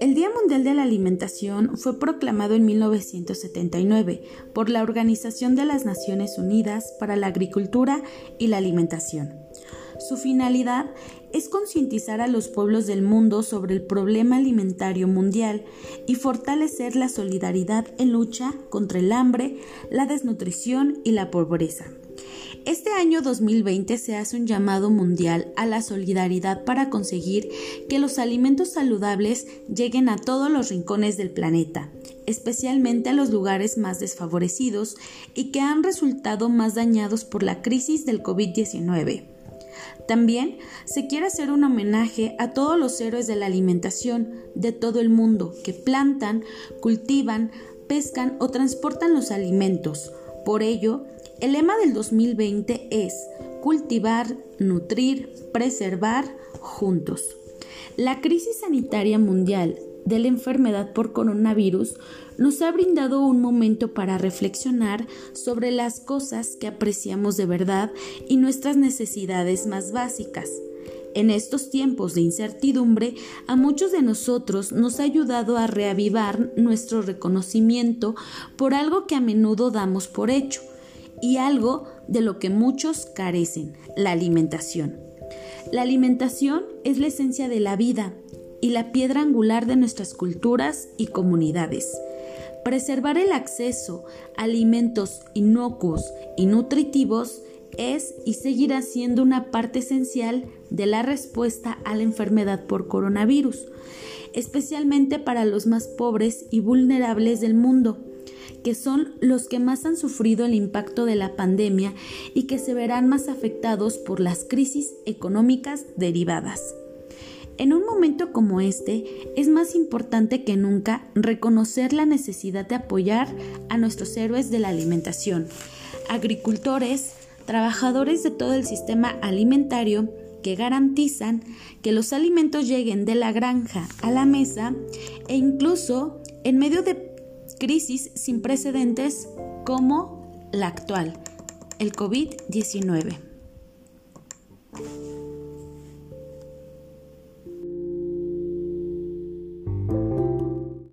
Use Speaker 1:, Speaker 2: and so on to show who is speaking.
Speaker 1: El Día Mundial de la Alimentación fue proclamado en 1979 por la Organización de las Naciones Unidas para la Agricultura y la Alimentación. Su finalidad es concientizar a los pueblos del mundo sobre el problema alimentario mundial y fortalecer la solidaridad en lucha contra el hambre, la desnutrición y la pobreza. Este año 2020 se hace un llamado mundial a la solidaridad para conseguir que los alimentos saludables lleguen a todos los rincones del planeta, especialmente a los lugares más desfavorecidos y que han resultado más dañados por la crisis del COVID-19. También se quiere hacer un homenaje a todos los héroes de la alimentación de todo el mundo que plantan, cultivan, pescan o transportan los alimentos. Por ello, el lema del 2020 es cultivar, nutrir, preservar juntos. La crisis sanitaria mundial de la enfermedad por coronavirus nos ha brindado un momento para reflexionar sobre las cosas que apreciamos de verdad y nuestras necesidades más básicas. En estos tiempos de incertidumbre, a muchos de nosotros nos ha ayudado a reavivar nuestro reconocimiento por algo que a menudo damos por hecho, y algo de lo que muchos carecen, la alimentación. La alimentación es la esencia de la vida y la piedra angular de nuestras culturas y comunidades. Preservar el acceso a alimentos inocuos y nutritivos es y seguirá siendo una parte esencial de la respuesta a la enfermedad por coronavirus, especialmente para los más pobres y vulnerables del mundo que son los que más han sufrido el impacto de la pandemia y que se verán más afectados por las crisis económicas derivadas. En un momento como este, es más importante que nunca reconocer la necesidad de apoyar a nuestros héroes de la alimentación, agricultores, trabajadores de todo el sistema alimentario que garantizan que los alimentos lleguen de la granja a la mesa e incluso en medio de crisis sin precedentes como la actual, el COVID-19.